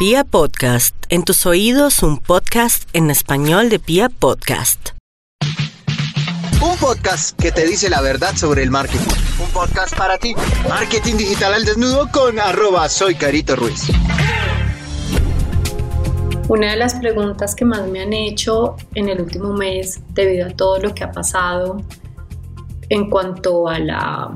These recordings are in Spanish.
Pia Podcast, en tus oídos un podcast en español de Pia Podcast. Un podcast que te dice la verdad sobre el marketing. Un podcast para ti. Marketing digital al desnudo con arroba soy Carito Ruiz. Una de las preguntas que más me han hecho en el último mes debido a todo lo que ha pasado en cuanto a la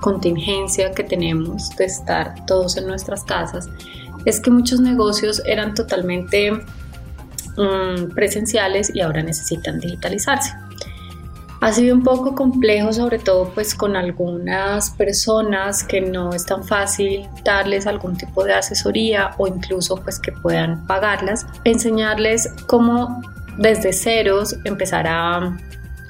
contingencia que tenemos de estar todos en nuestras casas es que muchos negocios eran totalmente mm, presenciales y ahora necesitan digitalizarse. Ha sido un poco complejo, sobre todo pues con algunas personas que no es tan fácil darles algún tipo de asesoría o incluso pues que puedan pagarlas, enseñarles cómo desde ceros empezar a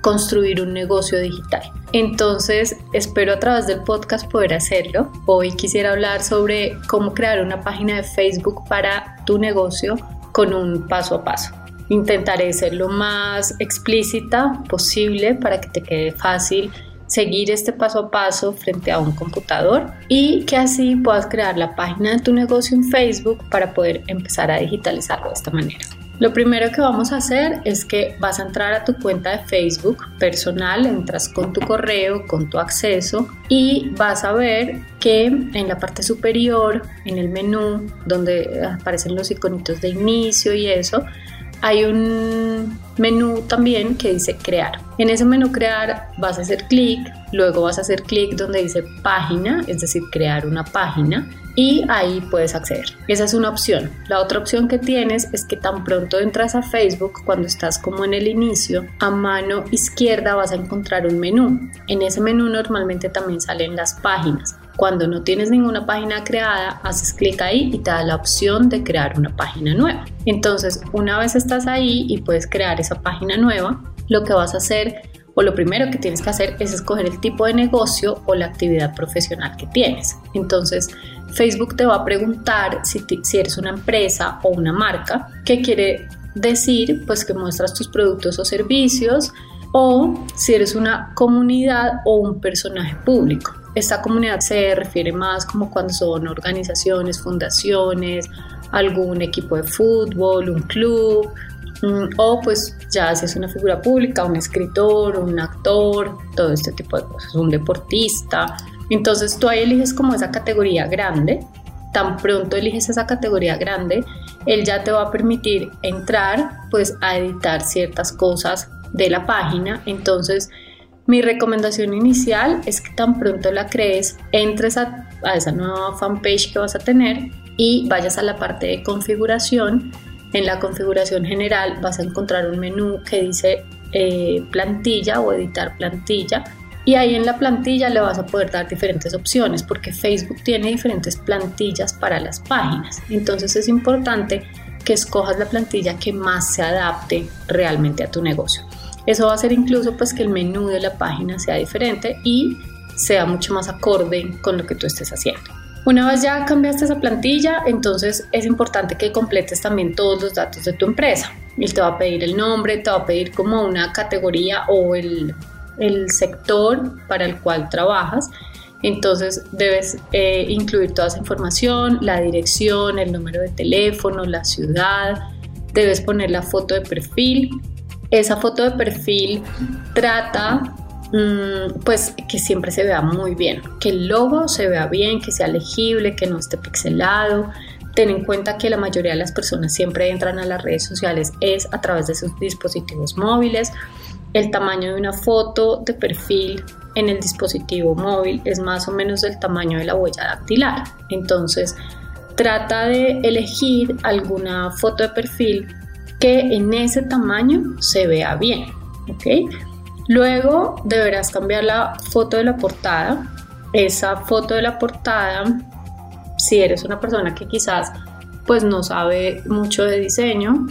construir un negocio digital. Entonces, espero a través del podcast poder hacerlo. Hoy quisiera hablar sobre cómo crear una página de Facebook para tu negocio con un paso a paso. Intentaré ser lo más explícita posible para que te quede fácil seguir este paso a paso frente a un computador y que así puedas crear la página de tu negocio en Facebook para poder empezar a digitalizarlo de esta manera. Lo primero que vamos a hacer es que vas a entrar a tu cuenta de Facebook personal, entras con tu correo, con tu acceso y vas a ver que en la parte superior, en el menú, donde aparecen los iconitos de inicio y eso, hay un menú también que dice crear. En ese menú crear vas a hacer clic, luego vas a hacer clic donde dice página, es decir, crear una página y ahí puedes acceder. Esa es una opción. La otra opción que tienes es que tan pronto entras a Facebook, cuando estás como en el inicio, a mano izquierda vas a encontrar un menú. En ese menú normalmente también salen las páginas. Cuando no tienes ninguna página creada, haces clic ahí y te da la opción de crear una página nueva. Entonces, una vez estás ahí y puedes crear esa página nueva, lo que vas a hacer o lo primero que tienes que hacer es escoger el tipo de negocio o la actividad profesional que tienes. Entonces, Facebook te va a preguntar si, si eres una empresa o una marca, ¿qué quiere decir? Pues que muestras tus productos o servicios o si eres una comunidad o un personaje público. Esta comunidad se refiere más como cuando son organizaciones, fundaciones, algún equipo de fútbol, un club, mm, o pues ya si es una figura pública, un escritor, un actor, todo este tipo de cosas, un deportista. Entonces tú ahí eliges como esa categoría grande, tan pronto eliges esa categoría grande, él ya te va a permitir entrar pues a editar ciertas cosas de la página, entonces mi recomendación inicial es que tan pronto la crees, entres a, esa nueva fanpage que vas a tener y vayas a la parte de configuración. En la configuración general vas a encontrar un menú que dice eh, plantilla o editar plantilla y ahí en la plantilla le vas a poder dar diferentes opciones porque Facebook tiene diferentes plantillas para las páginas. Entonces es importante que escojas la plantilla que más se adapte realmente a tu negocio. Eso va a hacer incluso pues que el menú de la página sea diferente y sea mucho más acorde con lo que tú estés haciendo. Una vez ya cambiaste esa plantilla, entonces es importante que completes también todos los datos de tu empresa. Él te va a pedir el nombre, te va a pedir como una categoría o el, el sector para el cual trabajas. Entonces debes eh, incluir toda esa información, la dirección, el número de teléfono, la ciudad, debes poner la foto de perfil esa foto de perfil trata mm, pues que siempre se vea muy bien, que el logo se vea bien, que sea legible, que no esté pixelado. Ten en cuenta que la mayoría de las personas siempre entran a las redes sociales es a través de sus dispositivos móviles. El tamaño de una foto de perfil en el dispositivo móvil es más o menos del tamaño de la huella dactilar. Entonces, trata de elegir alguna foto de perfil que en ese tamaño se vea bien, ¿ok? Luego deberás cambiar la foto de la portada. Esa foto de la portada, si eres una persona que quizás pues no sabe mucho de diseño,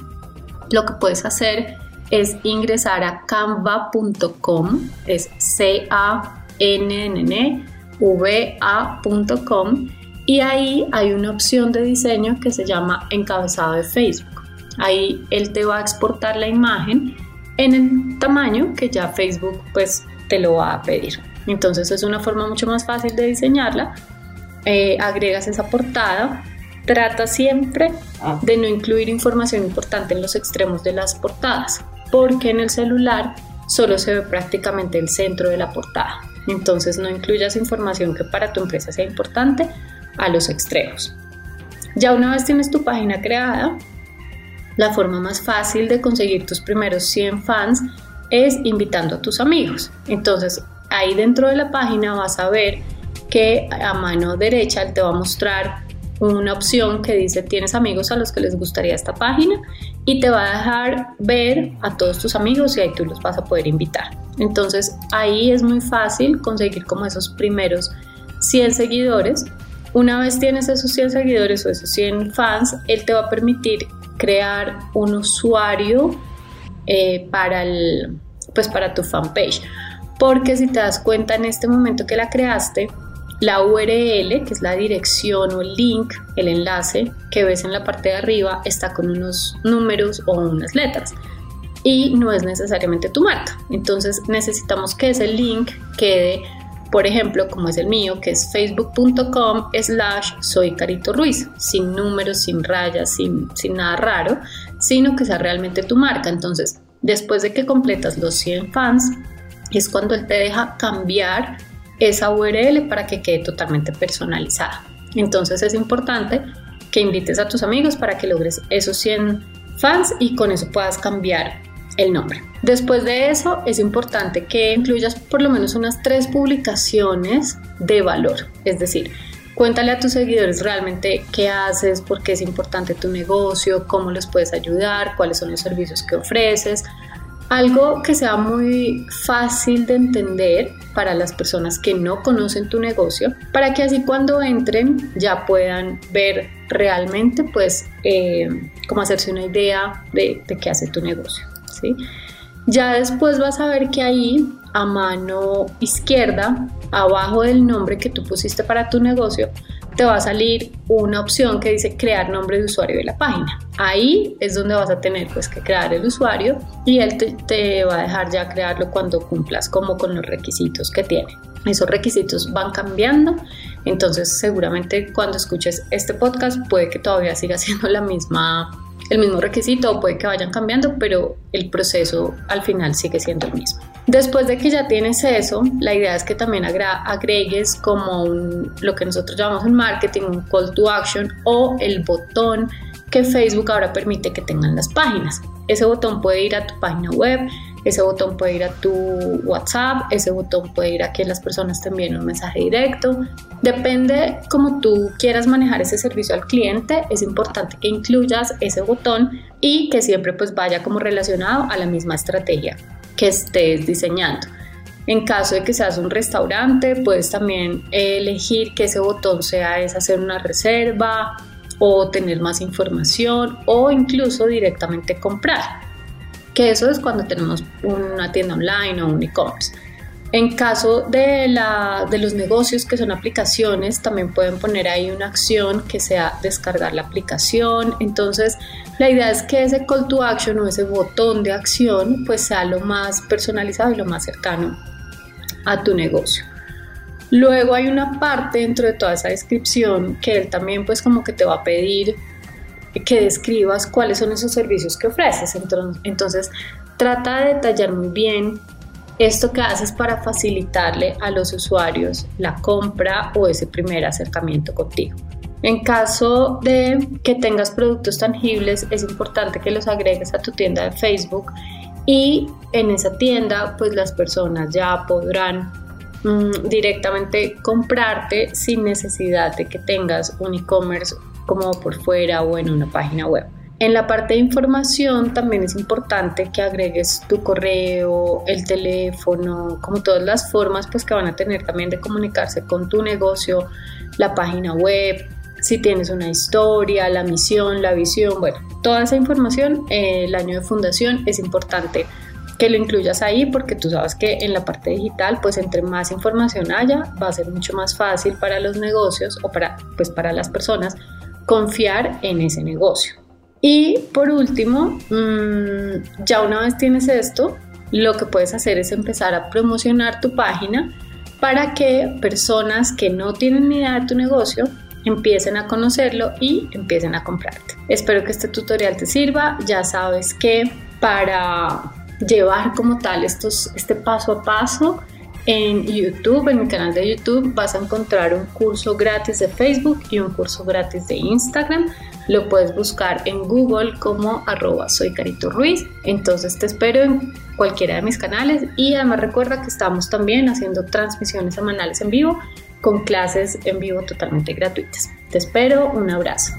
lo que puedes hacer es ingresar a canva.com, es c a n n n v a.com y ahí hay una opción de diseño que se llama encabezado de Facebook. Ahí él te va a exportar la imagen en el tamaño que ya Facebook pues te lo va a pedir. Entonces es una forma mucho más fácil de diseñarla. Eh, agregas esa portada, trata siempre de no incluir información importante en los extremos de las portadas, porque en el celular solo se ve prácticamente el centro de la portada. Entonces no incluyas información que para tu empresa sea importante a los extremos. Ya una vez tienes tu página creada, la forma más fácil de conseguir tus primeros 100 fans es invitando a tus amigos. Entonces ahí dentro de la página vas a ver que a mano derecha te va a mostrar una opción que dice tienes amigos a los que les gustaría esta página y te va a dejar ver a todos tus amigos y ahí tú los vas a poder invitar. Entonces ahí es muy fácil conseguir como esos primeros 100 seguidores. Una vez tienes esos 100 seguidores o esos 100 fans, él te va a permitir crear un usuario eh, para, el, pues para tu fanpage. Porque si te das cuenta en este momento que la creaste, la URL, que es la dirección o el link, el enlace que ves en la parte de arriba, está con unos números o unas letras y no es necesariamente tu marca. Entonces necesitamos que ese link quede, por ejemplo, como es el mío, que es facebook.com slash soy Carito Ruiz, sin números, sin rayas, sin, sin nada raro, sino que sea realmente tu marca. Entonces, después de que completas los 100 fans, es cuando él te deja cambiar esa URL para que quede totalmente personalizada. Entonces es importante que invites a tus amigos para que logres esos 100 fans y con eso puedas cambiar el nombre. Después de eso es importante que incluyas por lo menos unas tres publicaciones de valor, es decir, cuéntale a tus seguidores realmente qué haces, por qué es importante tu negocio, cómo les puedes ayudar, cuáles son los servicios que ofreces, algo que sea muy fácil de entender para las personas que no conocen tu negocio, para que así cuando entren ya puedan ver realmente, pues, eh, cómo hacerse una idea de, de qué hace tu negocio. Ya después vas a ver que ahí a mano izquierda, abajo del nombre que tú pusiste para tu negocio, te va a salir una opción que dice crear nombre de usuario de la página. Ahí es donde vas a tener pues que crear el usuario y él te, va a dejar ya crearlo cuando cumplas como con los requisitos que tiene. Esos requisitos van cambiando, entonces seguramente cuando escuches este podcast puede que todavía siga siendo la misma el mismo requisito o puede que vayan cambiando, pero el proceso al final sigue siendo el mismo. Después de que ya tienes eso, la idea es que también agregues como lo que nosotros llamamos en marketing un call to action o el botón que Facebook ahora permite que tengan las páginas. Ese botón puede ir a tu página web, ese botón puede ir a tu WhatsApp, ese botón puede ir a que las personas te envíen un mensaje directo. Depende cómo tú quieras manejar ese servicio al cliente, es importante que incluyas ese botón y que siempre pues vaya como relacionado a la misma estrategia que estés diseñando. En caso de que seas un restaurante, puedes también elegir que ese botón sea es hacer una reserva o tener más información o incluso directamente comprar que eso es cuando tenemos una tienda online o un e-commerce. En caso de, la, de los negocios que son aplicaciones, también pueden poner ahí una acción que sea descargar la aplicación. Entonces, la idea es que ese call to action o ese botón de acción pues sea lo más personalizado y lo más cercano a tu negocio. Luego hay una parte dentro de toda esa descripción que él también pues como que te va a pedir que describas cuáles son esos servicios que ofreces. Entonces, trata de detallar muy bien esto que haces para facilitarle a los usuarios la compra o ese primer acercamiento contigo. En caso de que tengas productos tangibles, es importante que los agregues a tu tienda de Facebook y en esa tienda pues las personas ya podrán mm, directamente comprarte sin necesidad de que tengas un e-commerce como por fuera o en una página web. En la parte de información también es importante que agregues tu correo, el teléfono, como todas las formas pues que van a tener también de comunicarse con tu negocio, la página web, si tienes una historia, la misión, la visión, bueno, toda esa información, eh, el año de fundación es importante que lo incluyas ahí porque tú sabes que en la parte digital pues entre más información haya va a ser mucho más fácil para los negocios o para pues para las personas confiar en ese negocio. Y por último, mm, ya una vez tienes esto, lo que puedes hacer es empezar a promocionar tu página para que personas que no tienen ni idea de tu negocio empiecen a conocerlo y empiecen a comprarte. Espero que este tutorial te sirva. Ya sabes que para llevar como tal estos, este paso a paso, en YouTube, en mi canal de YouTube, vas a encontrar un curso gratis de Facebook y un curso gratis de Instagram. Lo puedes buscar en Google como arroba soy Carito Ruiz. Entonces te espero en cualquiera de mis canales y además recuerda que estamos también haciendo transmisiones semanales en vivo con clases en vivo totalmente gratuitas. Te espero, un abrazo.